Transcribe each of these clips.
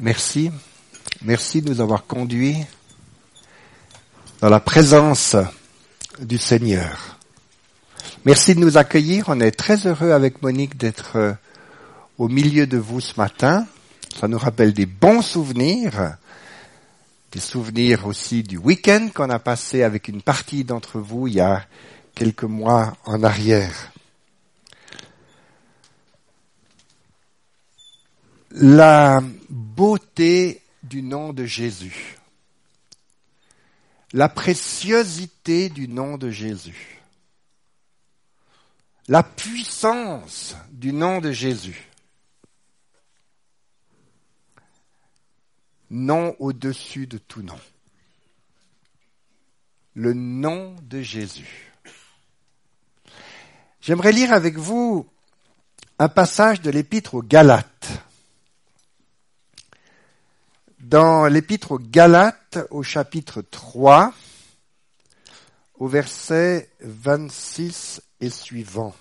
Merci. Merci de nous avoir conduits dans la présence du Seigneur. Merci de nous accueillir. On est très heureux avec Monique d'être euh, au milieu de vous ce matin. Ça nous rappelle des bons souvenirs, des souvenirs aussi du week-end qu'on a passé avec une partie d'entre vous il y a quelques mois en arrière. La beauté du nom de Jésus. La préciosité du nom de Jésus. La puissance du nom de Jésus. Nom au-dessus de tout nom. Le nom de Jésus. J'aimerais lire avec vous un passage de l'épître aux Galates dans l'épître aux Galates au chapitre 3 au verset 26 et suivant.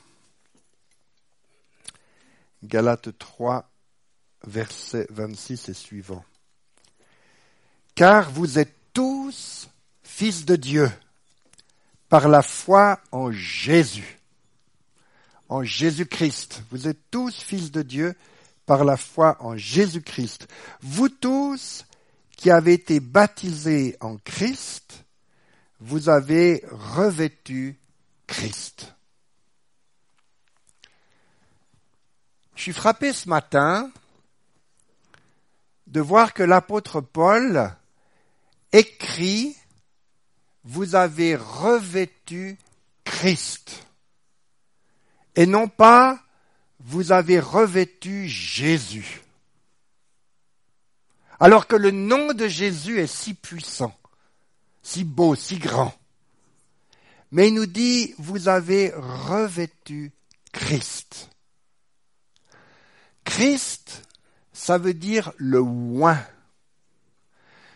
Galates 3 verset 26 et suivant. Car vous êtes tous fils de Dieu par la foi en Jésus, en Jésus-Christ. Vous êtes tous fils de Dieu par la foi en Jésus-Christ. Vous tous qui avez été baptisés en Christ, vous avez revêtu Christ. Je suis frappé ce matin de voir que l'apôtre Paul écrit Vous avez revêtu Christ. Et non pas vous avez revêtu Jésus. Alors que le nom de Jésus est si puissant, si beau, si grand. Mais il nous dit, vous avez revêtu Christ. Christ, ça veut dire le oint.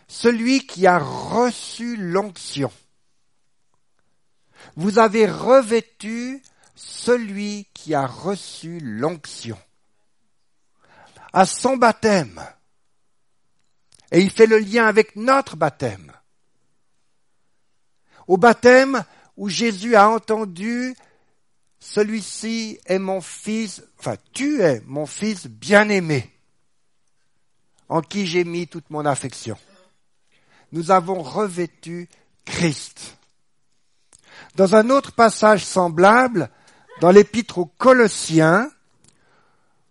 Celui qui a reçu l'onction. Vous avez revêtu celui qui a reçu l'onction à son baptême. Et il fait le lien avec notre baptême. Au baptême où Jésus a entendu celui-ci est mon fils, enfin tu es mon fils bien-aimé, en qui j'ai mis toute mon affection. Nous avons revêtu Christ. Dans un autre passage semblable, dans l'épître aux Colossiens,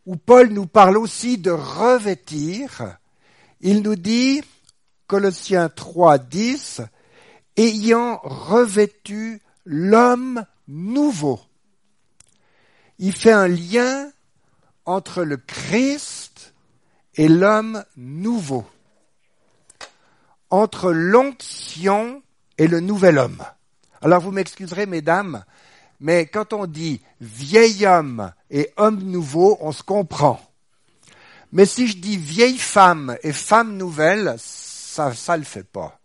où Paul nous parle aussi de revêtir, il nous dit, Colossiens 3, 10, ayant revêtu l'homme nouveau. Il fait un lien entre le Christ et l'homme nouveau, entre l'onction et le nouvel homme. Alors vous m'excuserez, mesdames, mais quand on dit vieil homme et homme nouveau, on se comprend. Mais si je dis vieille femme et femme nouvelle, ça, ça le fait pas.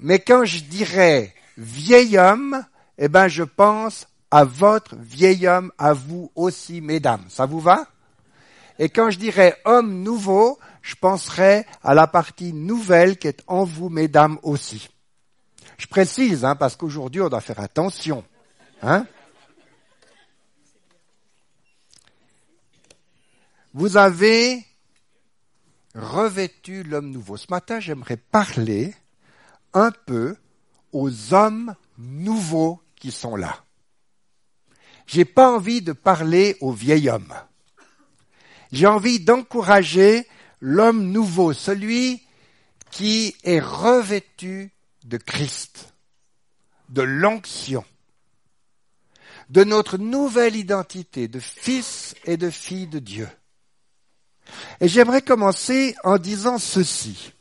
Mais quand je dirais vieil homme, eh ben, je pense à votre vieil homme, à vous aussi, mesdames. Ça vous va? Et quand je dirais homme nouveau, je penserai à la partie nouvelle qui est en vous, mesdames aussi. Je précise, hein, parce qu'aujourd'hui, on doit faire attention. Hein? Vous avez revêtu l'homme nouveau. Ce matin, j'aimerais parler un peu aux hommes nouveaux qui sont là. J'ai pas envie de parler au vieil homme. J'ai envie d'encourager l'homme nouveau, celui qui est revêtu de Christ, de l'onction, de notre nouvelle identité de fils et de filles de Dieu. Et j'aimerais commencer en disant ceci.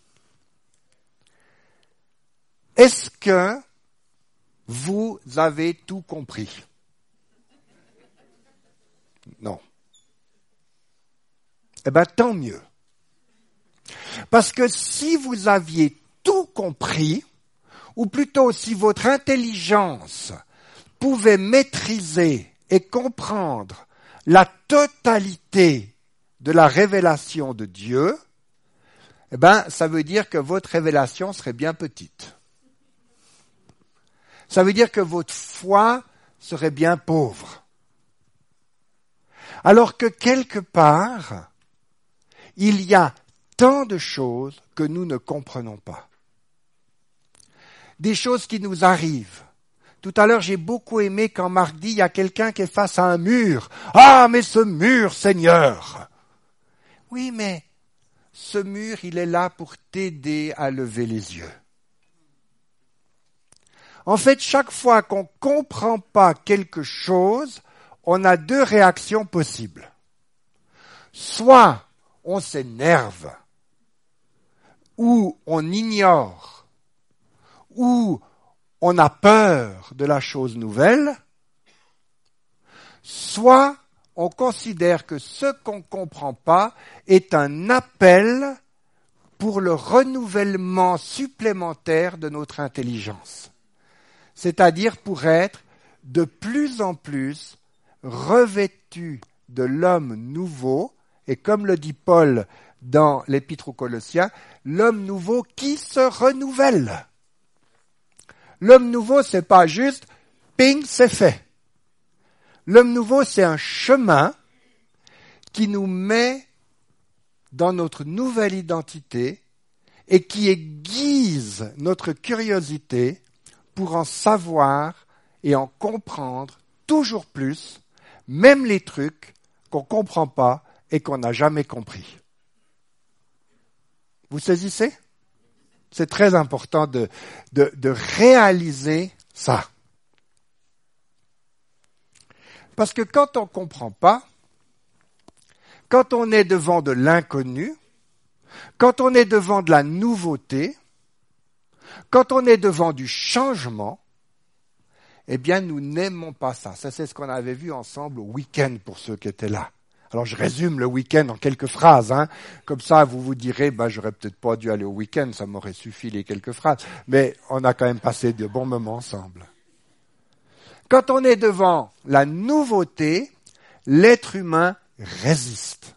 Est-ce que vous avez tout compris? Non. Eh bien, tant mieux. Parce que si vous aviez tout compris, ou plutôt si votre intelligence pouvait maîtriser et comprendre la totalité de la révélation de Dieu, eh ben, ça veut dire que votre révélation serait bien petite. Ça veut dire que votre foi serait bien pauvre. Alors que quelque part, il y a tant de choses que nous ne comprenons pas. Des choses qui nous arrivent. Tout à l'heure, j'ai beaucoup aimé quand Marc dit, il y a quelqu'un qui est face à un mur. Ah, mais ce mur, Seigneur! Oui, mais ce mur, il est là pour t'aider à lever les yeux. En fait, chaque fois qu'on ne comprend pas quelque chose, on a deux réactions possibles. Soit on s'énerve, ou on ignore, ou on a peur de la chose nouvelle, soit on considère que ce qu'on ne comprend pas est un appel pour le renouvellement supplémentaire de notre intelligence. C'est-à-dire pour être de plus en plus revêtu de l'homme nouveau, et comme le dit Paul dans l'Épître aux Colossiens, l'homme nouveau qui se renouvelle. L'homme nouveau, c'est pas juste ping, c'est fait. L'homme nouveau, c'est un chemin qui nous met dans notre nouvelle identité et qui aiguise notre curiosité pour en savoir et en comprendre toujours plus, même les trucs qu'on ne comprend pas et qu'on n'a jamais compris. Vous saisissez? C'est très important de, de, réaliser ça. Parce que quand on ne comprend pas, quand on est devant de l'inconnu, quand on est devant de la nouveauté, quand on est devant du changement, eh bien, nous n'aimons pas ça. Ça, c'est ce qu'on avait vu ensemble au week-end pour ceux qui étaient là. Alors, je résume le week-end en quelques phrases. Hein. Comme ça, vous vous direz, bah, j'aurais peut-être pas dû aller au week-end, ça m'aurait suffi les quelques phrases. Mais on a quand même passé de bons moments ensemble. Quand on est devant la nouveauté, l'être humain résiste.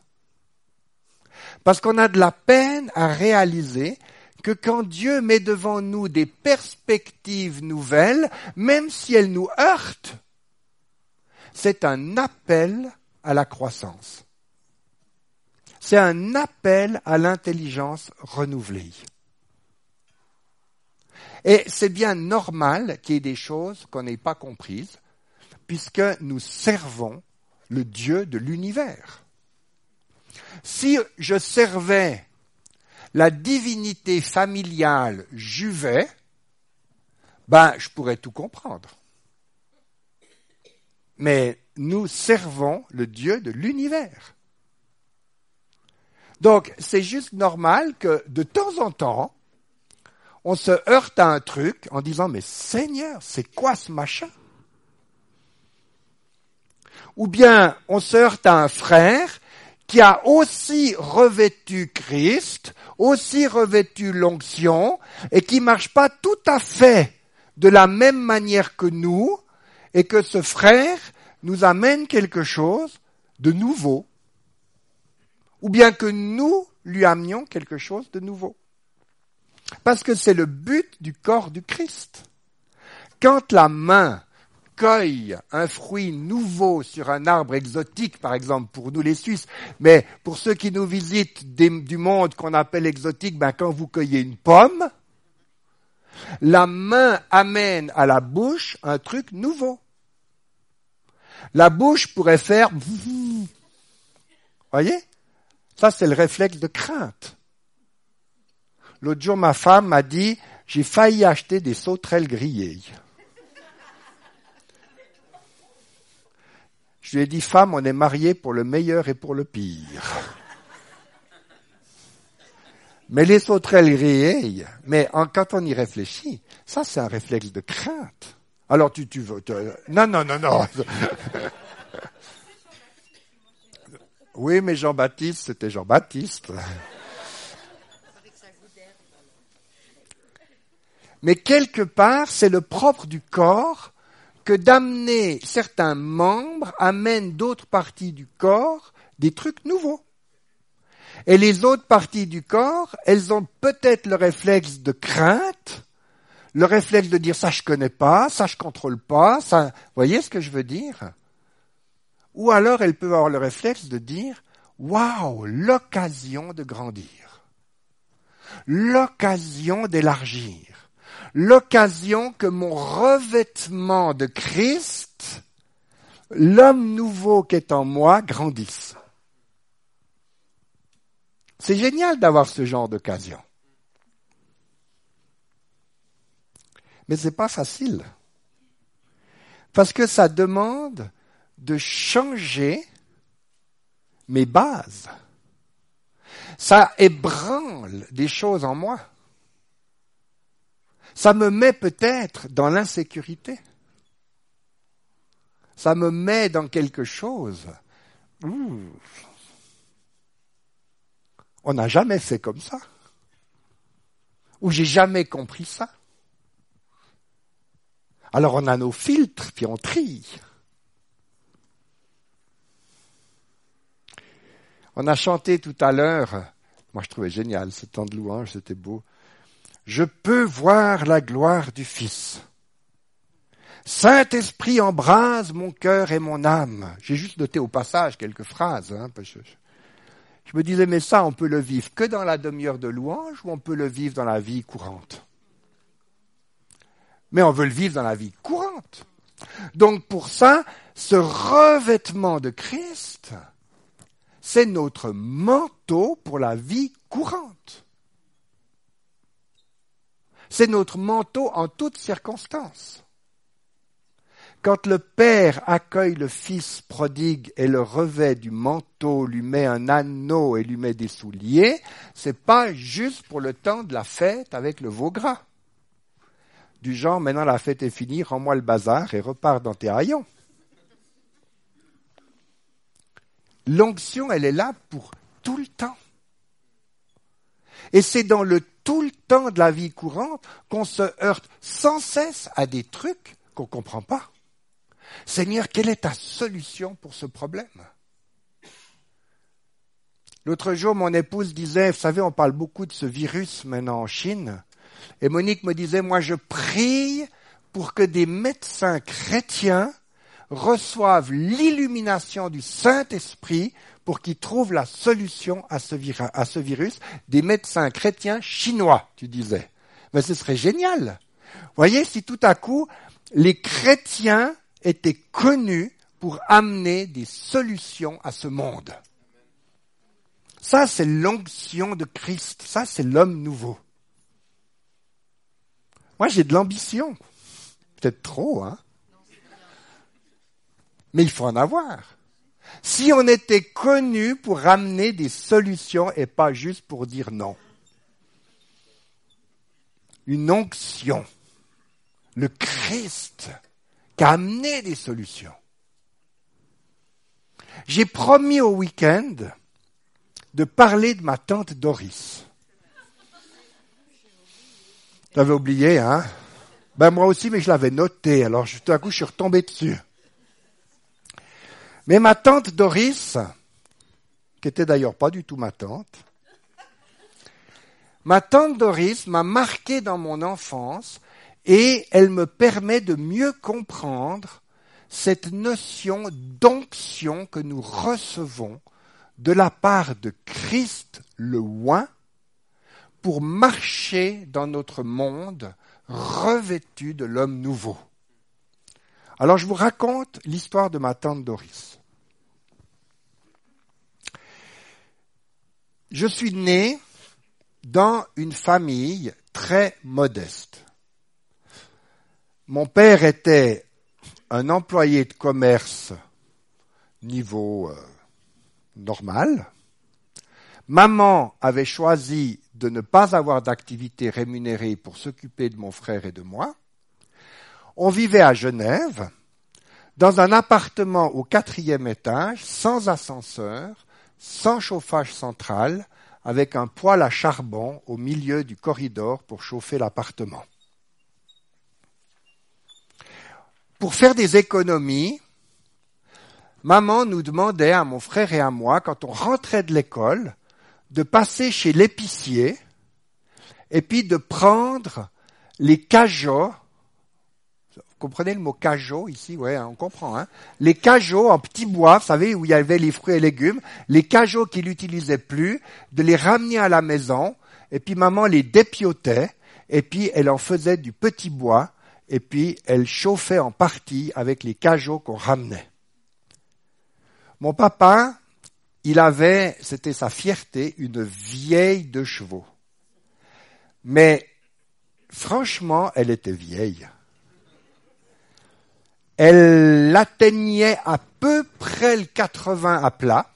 Parce qu'on a de la peine à réaliser que quand Dieu met devant nous des perspectives nouvelles, même si elles nous heurtent, c'est un appel à la croissance. C'est un appel à l'intelligence renouvelée. Et c'est bien normal qu'il y ait des choses qu'on n'ait pas comprises, puisque nous servons le Dieu de l'univers. Si je servais la divinité familiale Juvet, ben, je pourrais tout comprendre. Mais nous servons le Dieu de l'univers. Donc, c'est juste normal que de temps en temps, on se heurte à un truc en disant, mais Seigneur, c'est quoi ce machin? Ou bien on se heurte à un frère qui a aussi revêtu Christ, aussi revêtu l'onction, et qui marche pas tout à fait de la même manière que nous, et que ce frère nous amène quelque chose de nouveau, ou bien que nous lui amenions quelque chose de nouveau. Parce que c'est le but du corps du Christ. Quand la main cueille un fruit nouveau sur un arbre exotique, par exemple, pour nous les Suisses, mais pour ceux qui nous visitent du monde qu'on appelle exotique, ben quand vous cueillez une pomme, la main amène à la bouche un truc nouveau. La bouche pourrait faire, voyez? Ça, c'est le réflexe de crainte. L'autre jour, ma femme m'a dit, j'ai failli acheter des sauterelles grillées. Je lui ai dit, femme, on est mariés pour le meilleur et pour le pire. Mais les sauterelles grillées, mais quand on y réfléchit, ça c'est un réflexe de crainte. Alors tu, tu veux, non, non, non, non. oui, mais Jean-Baptiste, c'était Jean-Baptiste. Mais quelque part, c'est le propre du corps que d'amener certains membres amènent d'autres parties du corps des trucs nouveaux. Et les autres parties du corps, elles ont peut-être le réflexe de crainte, le réflexe de dire ça je connais pas, ça je contrôle pas, ça, voyez ce que je veux dire? Ou alors elles peuvent avoir le réflexe de dire waouh, l'occasion de grandir, l'occasion d'élargir, l'occasion que mon revêtement de Christ, l'homme nouveau qui est en moi, grandisse. C'est génial d'avoir ce genre d'occasion. Mais c'est pas facile. Parce que ça demande de changer mes bases. Ça ébranle des choses en moi. Ça me met peut-être dans l'insécurité. Ça me met dans quelque chose. On n'a jamais fait comme ça. Ou j'ai jamais compris ça. Alors on a nos filtres, puis on trie. On a chanté tout à l'heure, moi je trouvais génial ce temps de louange, c'était beau. Je peux voir la gloire du Fils. Saint-Esprit embrase mon cœur et mon âme. J'ai juste noté au passage quelques phrases. Hein, je, je me disais, mais ça, on peut le vivre que dans la demi-heure de louange ou on peut le vivre dans la vie courante? Mais on veut le vivre dans la vie courante. Donc pour ça, ce revêtement de Christ, c'est notre manteau pour la vie courante. C'est notre manteau en toutes circonstances. Quand le Père accueille le Fils prodigue et le revêt du manteau, lui met un anneau et lui met des souliers, c'est pas juste pour le temps de la fête avec le veau gras. Du genre, maintenant la fête est finie, rends-moi le bazar et repars dans tes haillons. L'onction, elle est là pour tout le temps. Et c'est dans le tout le temps de la vie courante qu'on se heurte sans cesse à des trucs qu'on ne comprend pas. Seigneur, quelle est ta solution pour ce problème? L'autre jour, mon épouse disait, vous savez, on parle beaucoup de ce virus maintenant en Chine, et Monique me disait, moi je prie pour que des médecins chrétiens reçoivent l'illumination du Saint-Esprit pour qu'ils trouvent la solution à ce, à ce, virus des médecins chrétiens chinois, tu disais. Mais ce serait génial. Voyez, si tout à coup, les chrétiens étaient connus pour amener des solutions à ce monde. Ça, c'est l'onction de Christ. Ça, c'est l'homme nouveau. Moi, j'ai de l'ambition. Peut-être trop, hein mais il faut en avoir. Si on était connu pour ramener des solutions et pas juste pour dire non. Une onction. Le Christ qui a amené des solutions. J'ai promis au week-end de parler de ma tante Doris. J'avais oublié, hein? Ben moi aussi, mais je l'avais noté. Alors tout à coup, je suis retombé dessus. Mais ma tante Doris, qui était d'ailleurs pas du tout ma tante, ma tante Doris m'a marqué dans mon enfance et elle me permet de mieux comprendre cette notion d'onction que nous recevons de la part de Christ le oint pour marcher dans notre monde revêtu de l'homme nouveau. Alors je vous raconte l'histoire de ma tante Doris. Je suis né dans une famille très modeste. Mon père était un employé de commerce niveau euh, normal. Maman avait choisi de ne pas avoir d'activité rémunérée pour s'occuper de mon frère et de moi. On vivait à Genève, dans un appartement au quatrième étage, sans ascenseur, sans chauffage central, avec un poêle à charbon au milieu du corridor pour chauffer l'appartement. Pour faire des économies, maman nous demandait à mon frère et à moi, quand on rentrait de l'école, de passer chez l'épicier et puis de prendre les cajots. Vous comprenez le mot cajot ici Ouais, hein, on comprend. Hein les cajots en petits bois, vous savez, où il y avait les fruits et légumes, les cajots qu'il n'utilisait plus, de les ramener à la maison, et puis maman les dépiotait, et puis elle en faisait du petit bois, et puis elle chauffait en partie avec les cajots qu'on ramenait. Mon papa, il avait, c'était sa fierté, une vieille de chevaux. Mais franchement, elle était vieille. Elle atteignait à peu près le 80 à plat.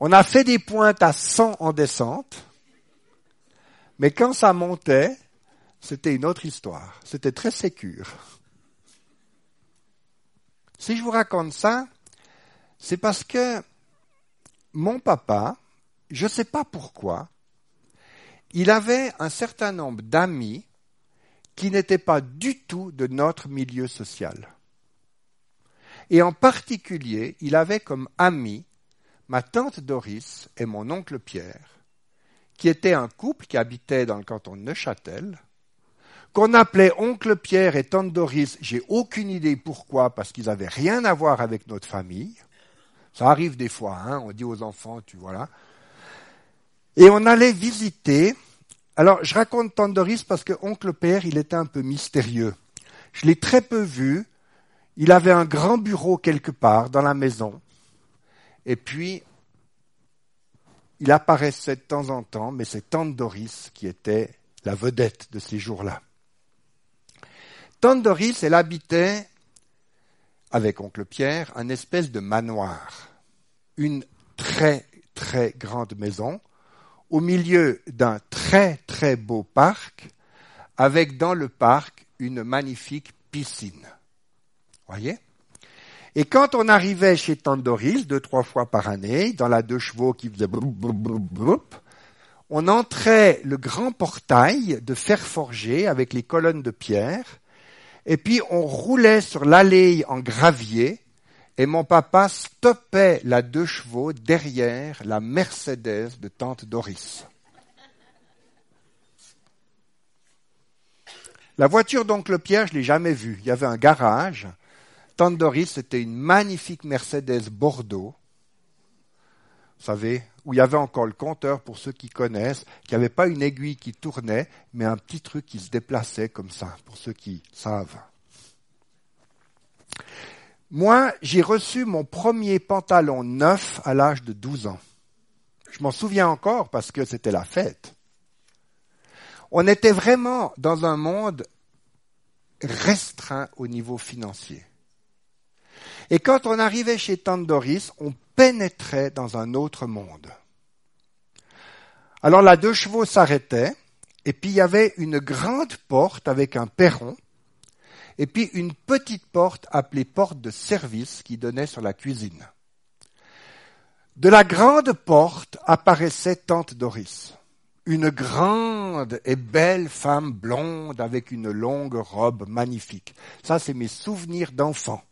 On a fait des pointes à 100 en descente. Mais quand ça montait, c'était une autre histoire. C'était très sécure. Si je vous raconte ça, c'est parce que mon papa, je ne sais pas pourquoi, il avait un certain nombre d'amis qui n'étaient pas du tout de notre milieu social. Et en particulier, il avait comme amis ma tante Doris et mon oncle Pierre, qui étaient un couple qui habitait dans le canton de Neuchâtel, qu'on appelait oncle Pierre et tante Doris, j'ai aucune idée pourquoi, parce qu'ils n'avaient rien à voir avec notre famille. Ça arrive des fois, hein, on dit aux enfants, tu vois là. Et on allait visiter. Alors, je raconte tante Doris parce que oncle Pierre, il était un peu mystérieux. Je l'ai très peu vu. Il avait un grand bureau quelque part dans la maison. Et puis, il apparaissait de temps en temps, mais c'est tante Doris qui était la vedette de ces jours-là. Tante Doris, elle habitait, avec oncle Pierre, un espèce de manoir. Une très, très grande maison, au milieu d'un très, très beau parc, avec dans le parc une magnifique piscine. Voyez? Et quand on arrivait chez Tante Doris, deux, trois fois par année, dans la deux chevaux qui faisait on entrait le grand portail de fer forgé avec les colonnes de pierre, et puis on roulait sur l'allée en gravier, et mon papa stoppait la deux chevaux derrière la Mercedes de tante Doris. La voiture d'oncle Pierre, je l'ai jamais vue. Il y avait un garage. Tante Doris, c'était une magnifique Mercedes Bordeaux. Vous savez, où il y avait encore le compteur pour ceux qui connaissent, qui n'avait pas une aiguille qui tournait, mais un petit truc qui se déplaçait comme ça, pour ceux qui savent. Moi, j'ai reçu mon premier pantalon neuf à l'âge de 12 ans. Je m'en souviens encore parce que c'était la fête. On était vraiment dans un monde restreint au niveau financier. Et quand on arrivait chez Tante Doris, on pénétrait dans un autre monde. Alors la deux chevaux s'arrêtait, et puis il y avait une grande porte avec un perron, et puis une petite porte appelée porte de service qui donnait sur la cuisine. De la grande porte apparaissait tante Doris, une grande et belle femme blonde avec une longue robe magnifique. Ça, c'est mes souvenirs d'enfant.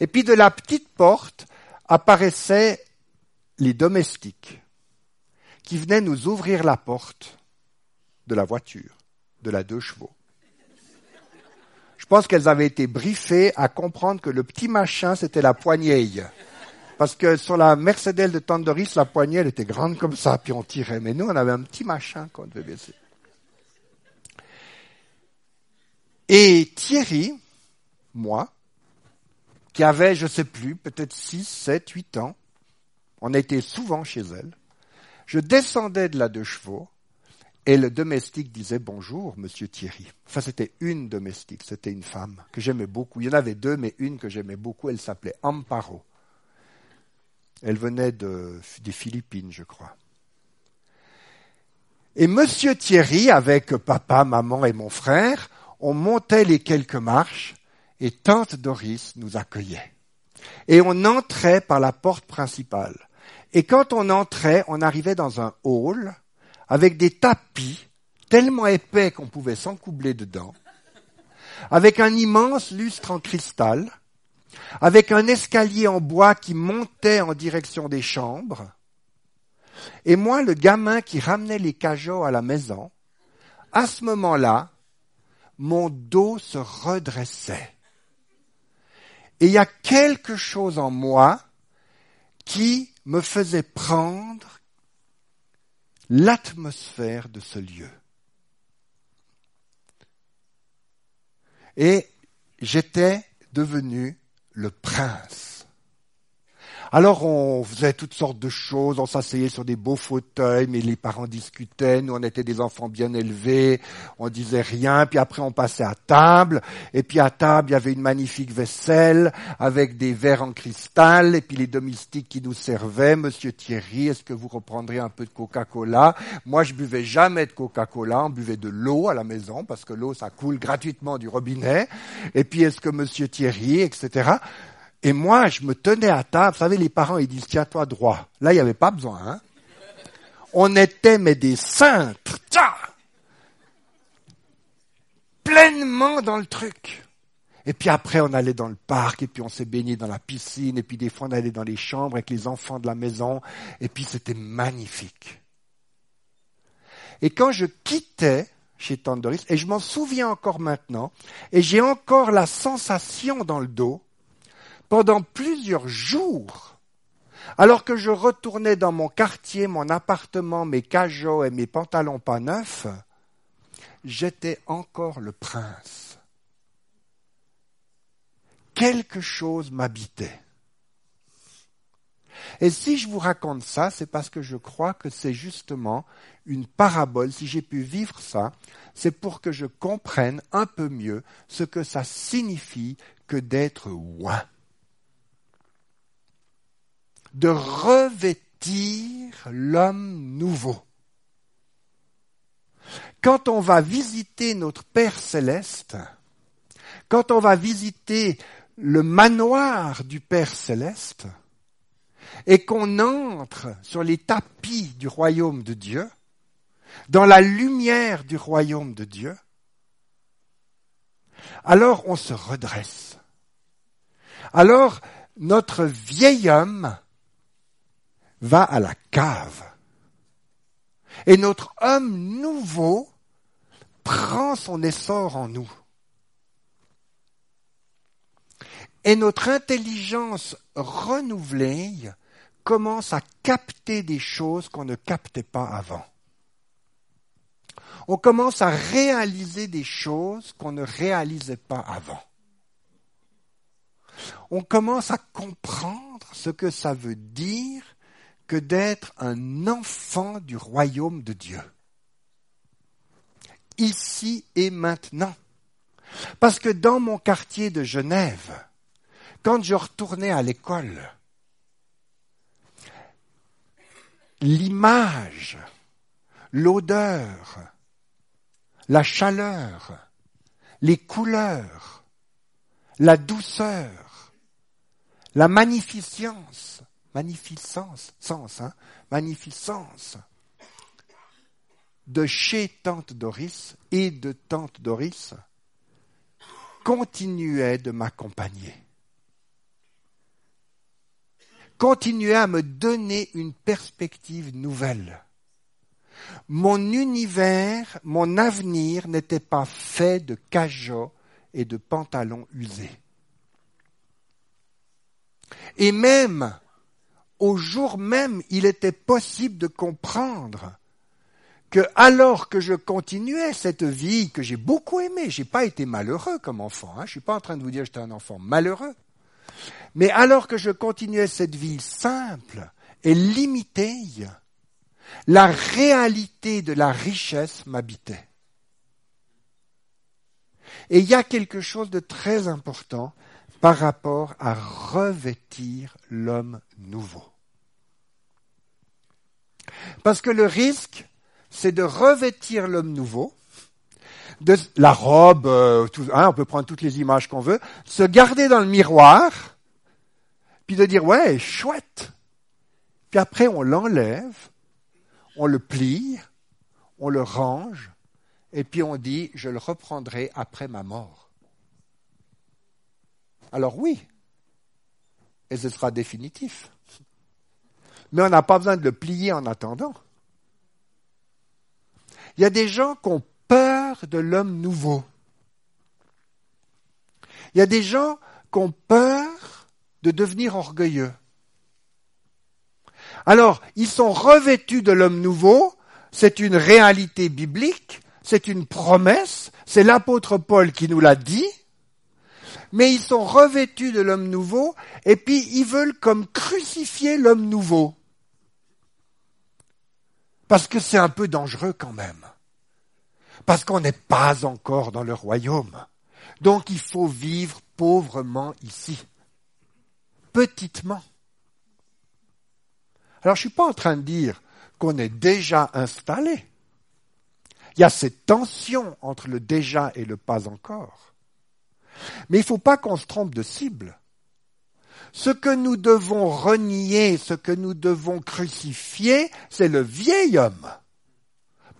Et puis de la petite porte apparaissaient les domestiques qui venaient nous ouvrir la porte de la voiture, de la deux chevaux. Je pense qu'elles avaient été briefées à comprendre que le petit machin, c'était la poignée. Parce que sur la Mercedes de Tandoris, la poignée, elle était grande comme ça, puis on tirait. Mais nous, on avait un petit machin qu'on devait baisser. Et Thierry, moi, qui avait, je sais plus, peut-être 6, 7, 8 ans, on était souvent chez elle, je descendais de la deux chevaux et le domestique disait bonjour, monsieur Thierry. Enfin, c'était une domestique, c'était une femme que j'aimais beaucoup. Il y en avait deux, mais une que j'aimais beaucoup, elle s'appelait Amparo. Elle venait de, des Philippines, je crois. Et monsieur Thierry, avec papa, maman et mon frère, on montait les quelques marches et tante Doris nous accueillait. Et on entrait par la porte principale. Et quand on entrait, on arrivait dans un hall avec des tapis tellement épais qu'on pouvait s'encoubler dedans, avec un immense lustre en cristal, avec un escalier en bois qui montait en direction des chambres, Et moi, le gamin qui ramenait les cajots à la maison, à ce moment-là, mon dos se redressait. Et il y a quelque chose en moi qui me faisait prendre l'atmosphère de ce lieu. Et j'étais devenu le prince. Alors on faisait toutes sortes de choses, on s'asseyait sur des beaux fauteuils, mais les parents discutaient, nous on était des enfants bien élevés, on disait rien, puis après on passait à table, et puis à table il y avait une magnifique vaisselle avec des verres en cristal, et puis les domestiques qui nous servaient, Monsieur Thierry, est-ce que vous reprendriez un peu de Coca-Cola? Moi je buvais jamais de Coca-Cola, on buvait de l'eau à la maison, parce que l'eau ça coule gratuitement du robinet, et puis est-ce que Monsieur Thierry, etc. Et moi, je me tenais à table. Vous savez, les parents, ils disent, tiens-toi droit. Là, il n'y avait pas besoin. Hein On était, mais des saints. Pleinement dans le truc. Et puis après, on allait dans le parc, et puis on s'est baigné dans la piscine, et puis des fois, on allait dans les chambres avec les enfants de la maison, et puis c'était magnifique. Et quand je quittais chez Tandoris, et je m'en souviens encore maintenant, et j'ai encore la sensation dans le dos, pendant plusieurs jours, alors que je retournais dans mon quartier, mon appartement, mes cajots et mes pantalons pas neufs, j'étais encore le prince. Quelque chose m'habitait. Et si je vous raconte ça, c'est parce que je crois que c'est justement une parabole. Si j'ai pu vivre ça, c'est pour que je comprenne un peu mieux ce que ça signifie que d'être oint de revêtir l'homme nouveau. Quand on va visiter notre Père céleste, quand on va visiter le manoir du Père céleste, et qu'on entre sur les tapis du royaume de Dieu, dans la lumière du royaume de Dieu, alors on se redresse. Alors notre vieil homme va à la cave. Et notre homme nouveau prend son essor en nous. Et notre intelligence renouvelée commence à capter des choses qu'on ne captait pas avant. On commence à réaliser des choses qu'on ne réalisait pas avant. On commence à comprendre ce que ça veut dire que d'être un enfant du royaume de Dieu. Ici et maintenant. Parce que dans mon quartier de Genève, quand je retournais à l'école, l'image, l'odeur, la chaleur, les couleurs, la douceur, la magnificence magnificence, hein, magnificence de chez Tante Doris et de Tante Doris continuait de m'accompagner, continuait à me donner une perspective nouvelle. Mon univers, mon avenir n'était pas fait de cajots et de pantalons usés. Et même au jour même, il était possible de comprendre que alors que je continuais cette vie que j'ai beaucoup aimée, j'ai pas été malheureux comme enfant, hein, je suis pas en train de vous dire que j'étais un enfant malheureux, mais alors que je continuais cette vie simple et limitée, la réalité de la richesse m'habitait. Et il y a quelque chose de très important par rapport à revêtir l'homme nouveau. Parce que le risque, c'est de revêtir l'homme nouveau, de la robe, euh, hein, on peut prendre toutes les images qu'on veut, se garder dans le miroir, puis de dire ouais, chouette. Puis après on l'enlève, on le plie, on le range, et puis on dit je le reprendrai après ma mort. Alors oui, et ce sera définitif. Mais on n'a pas besoin de le plier en attendant. Il y a des gens qui ont peur de l'homme nouveau. Il y a des gens qui ont peur de devenir orgueilleux. Alors, ils sont revêtus de l'homme nouveau, c'est une réalité biblique, c'est une promesse, c'est l'apôtre Paul qui nous l'a dit, mais ils sont revêtus de l'homme nouveau, et puis ils veulent comme crucifier l'homme nouveau. Parce que c'est un peu dangereux quand même. Parce qu'on n'est pas encore dans le royaume. Donc il faut vivre pauvrement ici. Petitement. Alors je ne suis pas en train de dire qu'on est déjà installé. Il y a cette tension entre le déjà et le pas encore. Mais il ne faut pas qu'on se trompe de cible. Ce que nous devons renier, ce que nous devons crucifier, c'est le vieil homme,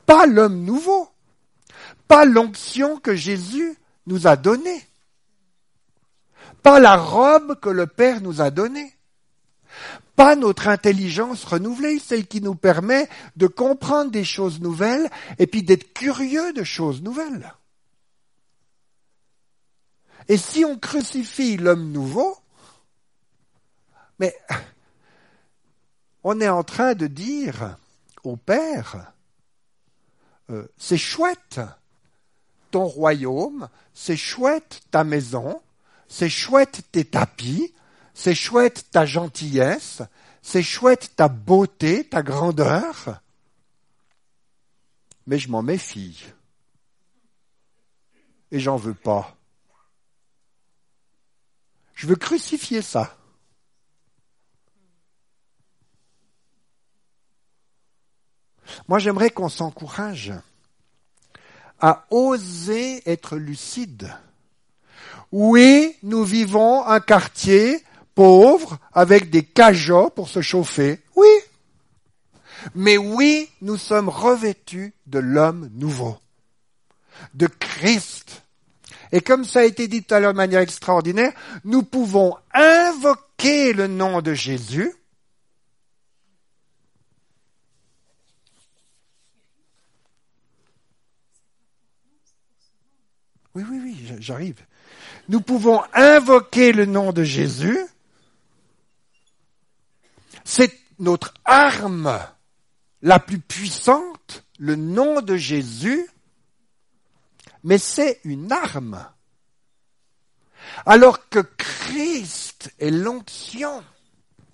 pas l'homme nouveau, pas l'onction que Jésus nous a donnée, pas la robe que le Père nous a donnée pas notre intelligence renouvelée, celle qui nous permet de comprendre des choses nouvelles et puis d'être curieux de choses nouvelles. Et si on crucifie l'homme nouveau, mais on est en train de dire au Père, euh, c'est chouette ton royaume, c'est chouette ta maison, c'est chouette tes tapis, c'est chouette ta gentillesse, c'est chouette ta beauté, ta grandeur, mais je m'en méfie. Et j'en veux pas. Je veux crucifier ça. Moi, j'aimerais qu'on s'encourage à oser être lucide. Oui, nous vivons un quartier pauvres avec des cajots pour se chauffer. Oui. Mais oui, nous sommes revêtus de l'homme nouveau, de Christ. Et comme ça a été dit tout à l'heure de manière extraordinaire, nous pouvons invoquer le nom de Jésus. J'arrive. Nous pouvons invoquer le nom de Jésus c'est notre arme la plus puissante, le nom de Jésus, mais c'est une arme. Alors que Christ est l'onction,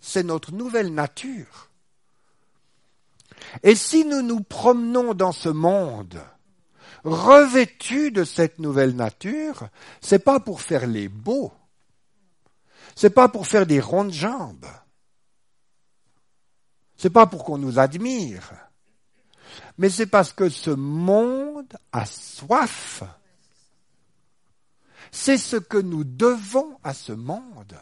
c'est notre nouvelle nature. Et si nous nous promenons dans ce monde, revêtus de cette nouvelle nature, c'est pas pour faire les beaux, c'est pas pour faire des rondes jambes, c'est pas pour qu'on nous admire, mais c'est parce que ce monde a soif. C'est ce que nous devons à ce monde.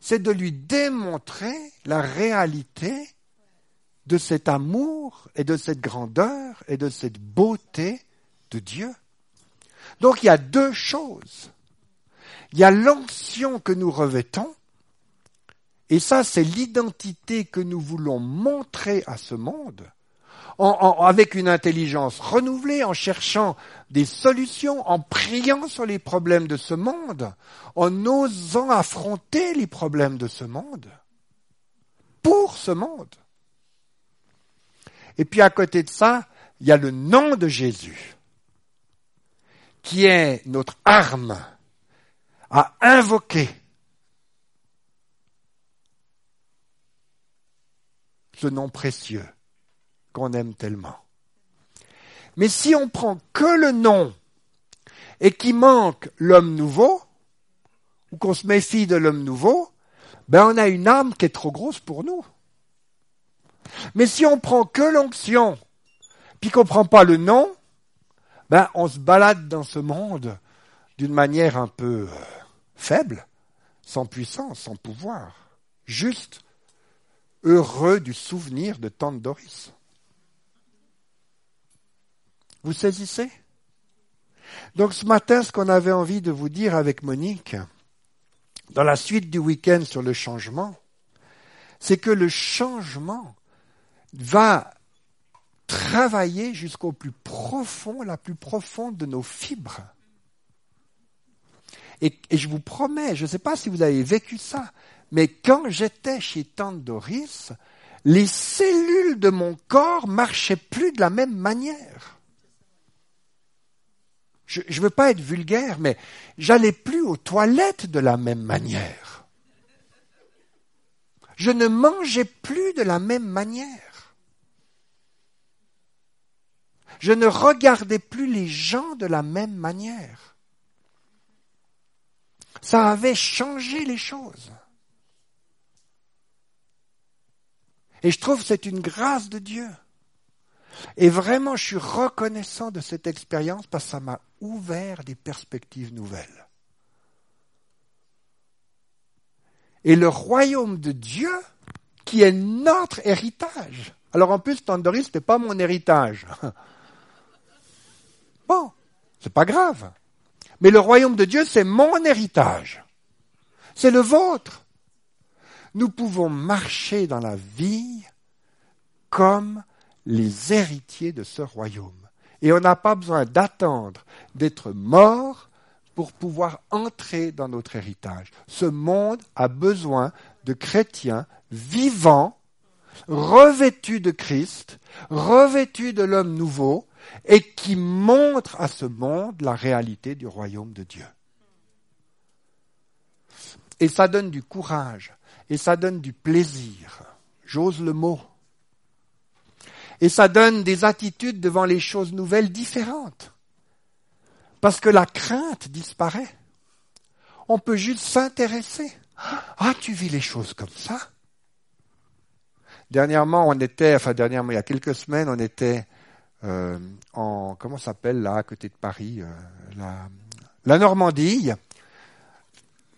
C'est de lui démontrer la réalité de cet amour et de cette grandeur et de cette beauté de Dieu. Donc il y a deux choses. Il y a l'onction que nous revêtons et ça, c'est l'identité que nous voulons montrer à ce monde, avec une intelligence renouvelée, en cherchant des solutions, en priant sur les problèmes de ce monde, en osant affronter les problèmes de ce monde, pour ce monde. Et puis à côté de ça, il y a le nom de Jésus, qui est notre arme à invoquer ce nom précieux qu'on aime tellement. Mais si on prend que le nom et qu'il manque l'homme nouveau, ou qu'on se méfie de l'homme nouveau, ben on a une âme qui est trop grosse pour nous. Mais si on prend que l'onction, puis qu'on prend pas le nom, ben on se balade dans ce monde d'une manière un peu euh, faible, sans puissance, sans pouvoir, juste heureux du souvenir de Tante Doris. Vous saisissez? Donc ce matin, ce qu'on avait envie de vous dire avec Monique, dans la suite du week-end sur le changement, c'est que le changement va travailler jusqu'au plus profond, la plus profonde de nos fibres. Et, je vous promets, je ne sais pas si vous avez vécu ça, mais quand j'étais chez Tante Doris, les cellules de mon corps marchaient plus de la même manière. Je ne veux pas être vulgaire, mais j'allais plus aux toilettes de la même manière. Je ne mangeais plus de la même manière. Je ne regardais plus les gens de la même manière. Ça avait changé les choses. Et je trouve que c'est une grâce de Dieu. Et vraiment, je suis reconnaissant de cette expérience parce que ça m'a ouvert des perspectives nouvelles. Et le royaume de Dieu, qui est notre héritage. Alors en plus, Tandoris, ce n'est pas mon héritage. Bon, c'est pas grave. Mais le royaume de Dieu, c'est mon héritage. C'est le vôtre. Nous pouvons marcher dans la vie comme les héritiers de ce royaume. Et on n'a pas besoin d'attendre d'être mort pour pouvoir entrer dans notre héritage. Ce monde a besoin de chrétiens vivants, revêtus de Christ, revêtus de l'homme nouveau, et qui montrent à ce monde la réalité du royaume de Dieu. Et ça donne du courage, et ça donne du plaisir. J'ose le mot. Et ça donne des attitudes devant les choses nouvelles différentes. Parce que la crainte disparaît. On peut juste s'intéresser. Ah, tu vis les choses comme ça Dernièrement, on était, enfin dernièrement, il y a quelques semaines, on était euh, en, comment s'appelle là, à côté de Paris, euh, la, la Normandie,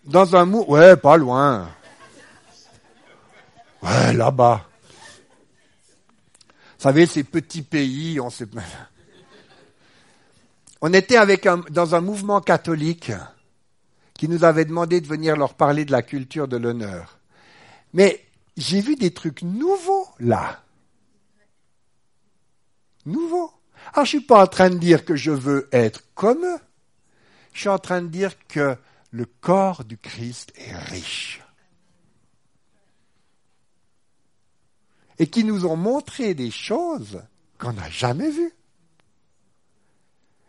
dans un mou, ouais, pas loin. Ouais, là-bas. Vous savez, ces petits pays, on sait On était avec un, dans un mouvement catholique qui nous avait demandé de venir leur parler de la culture de l'honneur. Mais j'ai vu des trucs nouveaux là. Nouveaux. Alors je suis pas en train de dire que je veux être comme eux. Je suis en train de dire que le corps du Christ est riche. et qui nous ont montré des choses qu'on n'a jamais vues.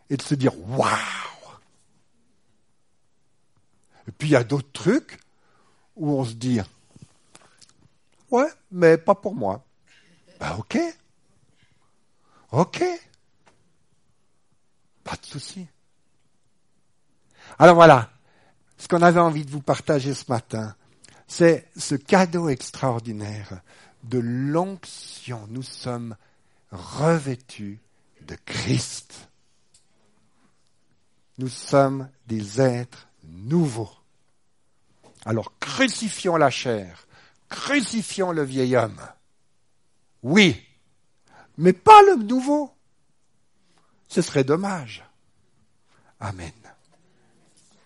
Et de se dire, waouh Et puis il y a d'autres trucs où on se dit, ouais, mais pas pour moi. Ben ok. Ok. Pas de souci. Alors voilà, ce qu'on avait envie de vous partager ce matin, c'est ce cadeau extraordinaire de l'onction. Nous sommes revêtus de Christ. Nous sommes des êtres nouveaux. Alors crucifions la chair, crucifions le vieil homme. Oui, mais pas le nouveau. Ce serait dommage. Amen.